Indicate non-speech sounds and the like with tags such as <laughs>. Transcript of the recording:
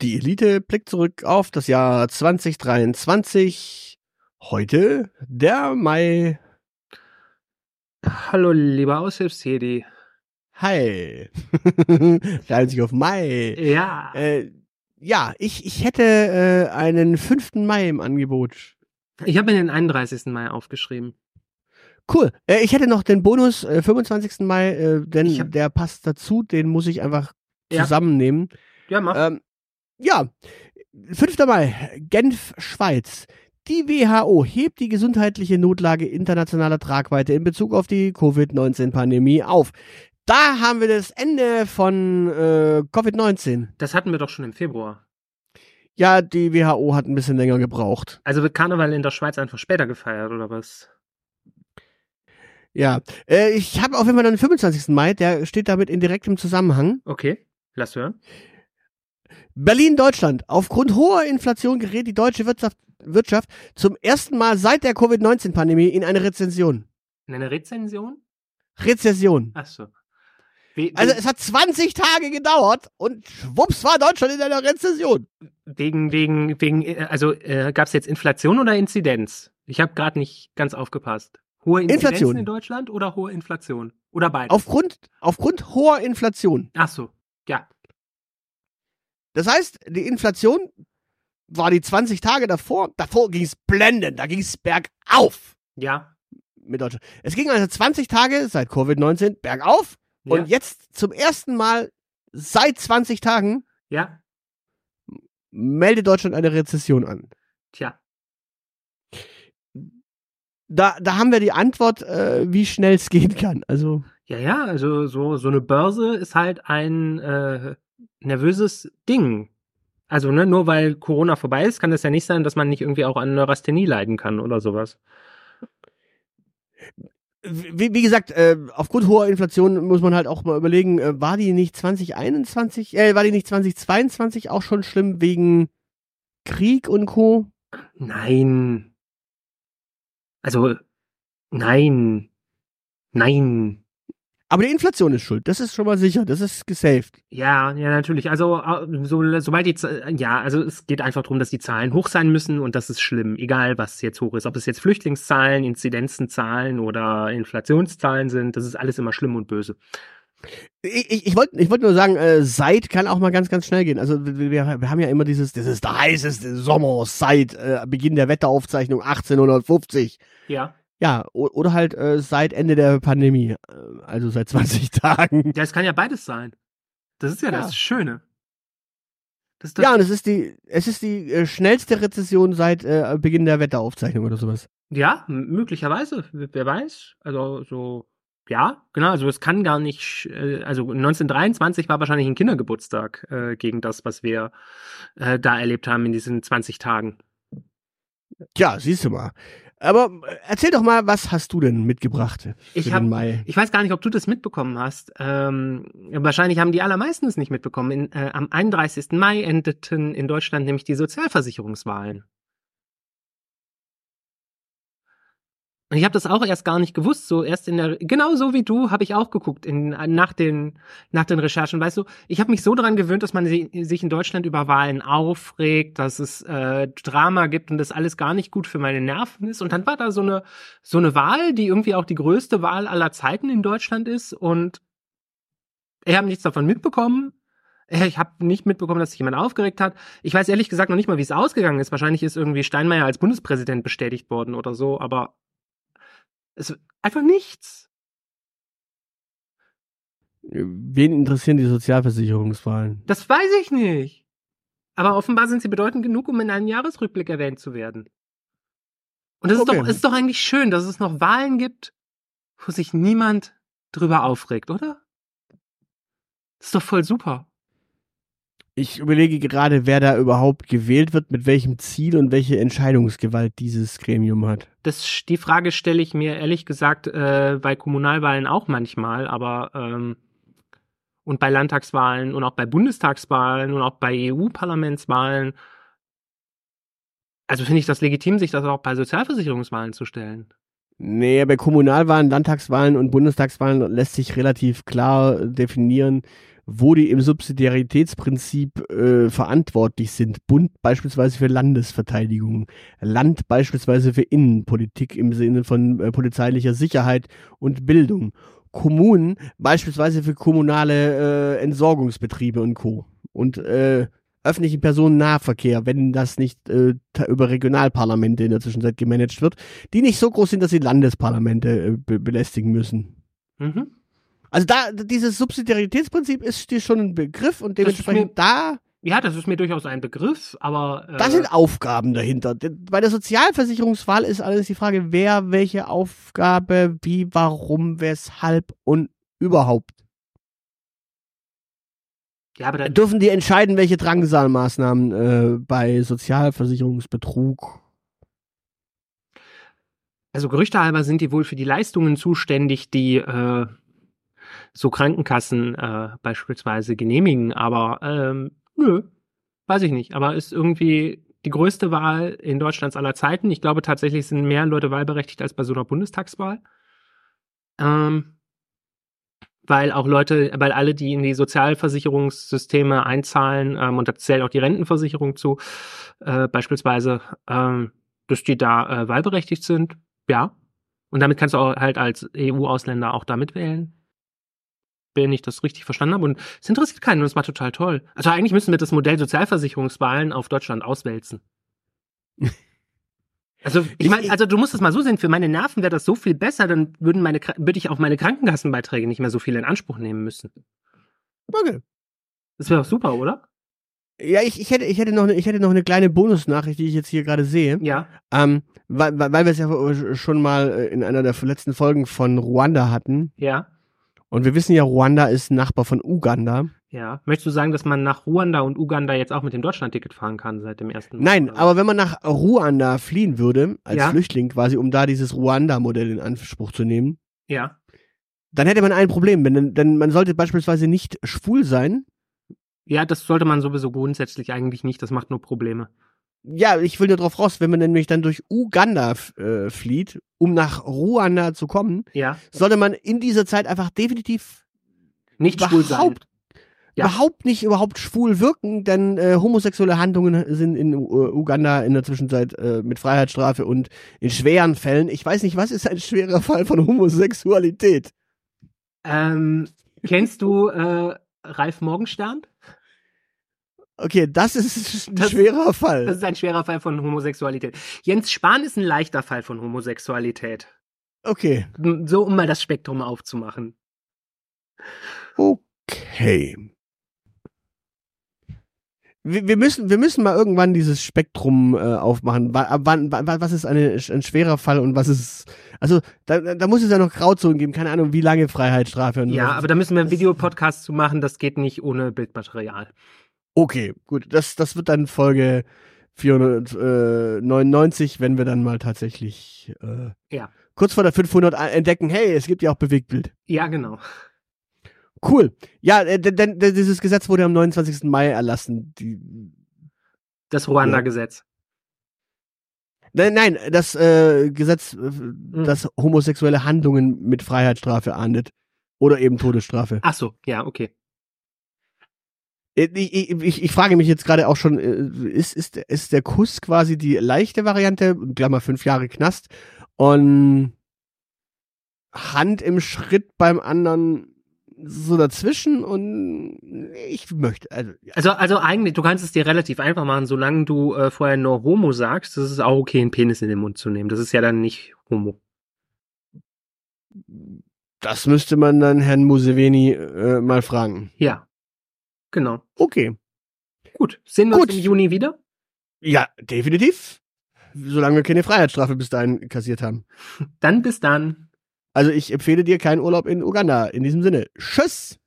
Die Elite blickt zurück auf das Jahr 2023. Heute der Mai. Hallo, lieber Aushilfsjedi. Hi. <laughs> Reimt sich auf Mai. Ja. Äh, ja, ich, ich hätte äh, einen 5. Mai im Angebot. Ich habe mir den 31. Mai aufgeschrieben. Cool. Äh, ich hätte noch den Bonus äh, 25. Mai, äh, denn hab- der passt dazu, den muss ich einfach Ja. zusammennehmen. Ja, mach. Ähm, ja, 5. Mai, Genf, Schweiz. Die WHO hebt die gesundheitliche Notlage internationaler Tragweite in Bezug auf die Covid-19-Pandemie auf. Da haben wir das Ende von äh, Covid-19. Das hatten wir doch schon im Februar. Ja, die WHO hat ein bisschen länger gebraucht. Also wird Karneval in der Schweiz einfach später gefeiert, oder was? Ja, äh, ich habe auf jeden Fall den 25. Mai, der steht damit in direktem Zusammenhang. Okay, lass hören. Berlin, Deutschland. Aufgrund hoher Inflation gerät die deutsche Wirtschaft, Wirtschaft zum ersten Mal seit der Covid-19-Pandemie in eine Rezension. In einer Rezension? Rezession. Ach so. We Also es hat 20 Tage gedauert und schwupps war Deutschland in einer Rezession. wegen, wegen, wegen, äh, also äh, gab es jetzt Inflation oder Inzidenz? Ich habe gerade nicht ganz aufgepasst. Hohe Inzidenzen Inflation. in Deutschland oder hohe Inflation? Oder beides? Aufgrund, aufgrund hoher Inflation. Ach so, ja. Das heißt, die Inflation war die 20 Tage davor. Davor ging es blendend, da ging es bergauf Ja. mit Deutschland. Es ging also 20 Tage seit Covid-19 bergauf ja. und jetzt zum ersten Mal seit 20 Tagen Ja. meldet Deutschland eine Rezession an. Tja. Da, da haben wir die Antwort, äh, wie schnell es gehen kann. Also Ja, ja, also so, so eine Börse ist halt ein äh, nervöses Ding. Also, ne, nur weil Corona vorbei ist, kann es ja nicht sein, dass man nicht irgendwie auch an Neurasthenie leiden kann oder sowas. wie, wie gesagt, äh, aufgrund hoher Inflation muss man halt auch mal überlegen, äh, war die nicht 2021, äh, war die nicht 2022 auch schon schlimm wegen Krieg und Co? Nein. Also, nein. Nein. Aber die Inflation ist schuld, das ist schon mal sicher, das ist gesaved. Ja, ja, natürlich. Also, äh, so, sobald die, ja, also es geht einfach darum, dass die Zahlen hoch sein müssen und das ist schlimm, egal was jetzt hoch ist. Ob es jetzt Flüchtlingszahlen, Inzidenzenzahlen oder Inflationszahlen sind, das ist alles immer schlimm und böse. Ich, ich, ich wollte ich wollt nur sagen, äh, seit kann auch mal ganz, ganz schnell gehen. Also wir, wir wir haben ja immer dieses, das ist der heißeste Sommer seit äh, Beginn der Wetteraufzeichnung 1850. Ja. Ja, oder halt äh, seit Ende der Pandemie, äh, also seit <laughs> 20 Tagen. Ja, es kann ja beides sein. Das ist ja, Ja. das Schöne. Das das, Ja, und es ist die, es ist die äh, schnellste Rezession seit äh, Beginn der Wetteraufzeichnung oder sowas. ja, möglicherweise, wer weiß. Also so, ja, genau, also es kann gar nicht, äh, also 1923 war wahrscheinlich ein Kindergeburtstag äh, gegen das, was wir äh, da erlebt haben in diesen 20 Tagen. Tja, siehst du mal. Aber äh, erzähl doch mal, was hast du denn mitgebracht für Ich hab- den Mai? Ich weiß gar nicht, ob du das mitbekommen hast. Ähm, wahrscheinlich haben die allermeisten es nicht mitbekommen. In, äh, am 31. Mai endeten in Deutschland nämlich die Sozialversicherungswahlen. Und ich habe das auch erst gar nicht gewusst. So erst in der, genau so wie du, habe ich auch geguckt in, nach den nach den Recherchen. Weißt du, ich habe mich so daran gewöhnt, dass man si- sich in Deutschland über Wahlen aufregt, dass es äh, Drama gibt und das alles gar nicht gut für meine Nerven ist. Und dann war da so eine so eine Wahl, die irgendwie auch die größte Wahl aller Zeiten in Deutschland ist. Und ich habe nichts davon mitbekommen. Ich habe nicht mitbekommen, dass sich jemand aufgeregt hat. Ich weiß ehrlich gesagt noch nicht mal, wie es ausgegangen ist. Wahrscheinlich ist irgendwie Steinmeier als Bundespräsident bestätigt worden oder so, aber es einfach nichts. Wen interessieren die Sozialversicherungswahlen? Das weiß ich nicht. Aber offenbar sind sie bedeutend genug, um in einem Jahresrückblick erwähnt zu werden. Und es ist, Okay. doch, es ist doch eigentlich schön, dass es noch Wahlen gibt, wo sich niemand drüber aufregt, oder? Das ist doch voll super. Ich überlege gerade, wer da überhaupt gewählt wird, mit welchem Ziel und welche Entscheidungsgewalt dieses Gremium hat. Das, die Frage stelle ich mir ehrlich gesagt äh, bei Kommunalwahlen auch manchmal, aber ähm, und bei Landtagswahlen und auch bei Bundestagswahlen und auch bei EU-Parlamentswahlen. Also finde ich das legitim, sich das auch bei Sozialversicherungswahlen zu stellen. Nee, bei Kommunalwahlen, Landtagswahlen und Bundestagswahlen lässt sich relativ klar definieren, wo die im Subsidiaritätsprinzip äh, verantwortlich sind. Bund beispielsweise für Landesverteidigung, Land beispielsweise für Innenpolitik im Sinne von äh, polizeilicher Sicherheit und Bildung, Kommunen beispielsweise für kommunale äh, Entsorgungsbetriebe und Co. Und äh, öffentlichen Personennahverkehr, wenn das nicht äh, über Regionalparlamente in der Zwischenzeit gemanagt wird, die nicht so groß sind, dass sie Landesparlamente äh, be belästigen müssen. Mhm. Also da, dieses Subsidiaritätsprinzip ist dir schon ein Begriff und dementsprechend mir- da, Ja, das ist mir durchaus ein Begriff, aber äh, da sind Aufgaben dahinter. Bei der Sozialversicherungswahl ist allerdings die Frage, wer welche Aufgabe, wie, warum, weshalb und überhaupt. ja, aber da, Dürfen die entscheiden, welche Drangsalmaßnahmen äh, bei Sozialversicherungsbetrug also Gerüchte halber sind die wohl für die Leistungen zuständig, die äh, so Krankenkassen äh, beispielsweise genehmigen, aber ähm, nö, weiß ich nicht. Aber ist irgendwie die größte Wahl in Deutschlands aller Zeiten. Ich glaube tatsächlich sind mehr Leute wahlberechtigt als bei so einer Bundestagswahl. Ähm, weil auch Leute, weil alle, die in die Sozialversicherungssysteme einzahlen, ähm, und da zählt auch die Rentenversicherung zu, äh, beispielsweise, ähm, dass die da äh, wahlberechtigt sind. Ja. Und damit kannst du auch halt als EU-Ausländer auch damit wählen. Wenn ich das richtig verstanden habe. Und es interessiert keinen und es war total toll. Also eigentlich müssen wir das Modell Sozialversicherungswahlen auf Deutschland auswälzen. <laughs> Also, ich meine, also du musst es mal so sehen, für meine Nerven wäre das so viel besser, dann würden meine, würde ich auch meine Krankenkassenbeiträge nicht mehr so viel in Anspruch nehmen müssen. Okay. Das wäre doch super, oder? Ja, ich, ich, hätte, ich, hätte noch eine, ich hätte noch eine kleine Bonusnachricht, die ich jetzt hier gerade sehe. Ja. Ähm, weil, weil weil wir es ja schon mal äh, in einer der letzten Folgen von Ruanda hatten. Ja. Und wir wissen ja, Ruanda ist Nachbar von Uganda. Ja. Möchtest du sagen, dass man nach Ruanda und Uganda jetzt auch mit dem Deutschlandticket fahren kann seit dem ersten Nein, Oder? aber wenn man nach Ruanda fliehen würde, als Ja. Flüchtling quasi, um da dieses Ruanda-Modell in Anspruch zu nehmen, Ja. dann hätte man ein Problem, denn, denn man sollte beispielsweise nicht schwul sein. Ja, das sollte man sowieso grundsätzlich eigentlich nicht. Das macht nur Probleme. Ja, ich will nur drauf raus, wenn man nämlich dann durch Uganda äh, flieht, um nach Ruanda zu kommen, Ja. sollte man in dieser Zeit einfach definitiv Nicht schwul sein. überhaupt, Ja. überhaupt nicht überhaupt schwul wirken, denn äh, homosexuelle Handlungen sind in U Uganda in der Zwischenzeit äh, mit Freiheitsstrafe und in schweren Fällen. Ich weiß nicht, was ist ein schwerer Fall von Homosexualität? Ähm, kennst du äh, Ralf Morgenstern? Okay, das ist ein Das- <laughs> schwerer Fall. Das ist ein schwerer Fall von Homosexualität. Jens Spahn ist ein leichter Fall von Homosexualität. Okay, So, um mal das Spektrum aufzumachen. okay. Wir, wir müssen, wir müssen mal irgendwann dieses Spektrum äh, aufmachen. Wann, wann, was ist eine, ein schwerer Fall und was ist, also da, da muss es ja noch Grauzonen geben. Keine Ahnung, wie lange Freiheitsstrafe. Und Ja, was- aber da müssen wir einen Videopodcast zu machen. Das geht nicht ohne Bildmaterial. Okay, gut. Das, das wird dann Folge 499, wenn wir dann mal tatsächlich äh, Ja. kurz vor der 500 entdecken, hey, es gibt ja auch Bewegtbild. Ja, genau. Cool. Ja, äh, denn dieses Gesetz wurde am 29. Mai erlassen. Die, Das Ruanda-Gesetz. nein, nein, das äh, Gesetz, äh, Hm. das homosexuelle Handlungen mit Freiheitsstrafe ahndet. Oder eben Todesstrafe. Ach so, ja, okay. Äh, Ich, ich, ich, frage mich jetzt gerade auch schon, äh, ist, ist, ist der Kuss quasi die leichte Variante, Klammer fünf Jahre Knast, und Hand im Schritt beim anderen so dazwischen und ich möchte, also ja. Also, also eigentlich, du kannst es dir relativ einfach machen, solange du äh, vorher nur Homo sagst, das ist auch okay, einen Penis in den Mund zu nehmen. Das ist ja dann nicht Homo. das müsste man dann Herrn Museveni äh, mal fragen. Ja. Genau. Okay. Gut. Sehen wir Gut. uns im Juni wieder? Ja, definitiv. Solange wir keine Freiheitsstrafe bis dahin kassiert haben. Dann bis dann. Also ich empfehle dir keinen Urlaub in Uganda. In diesem Sinne. Tschüss!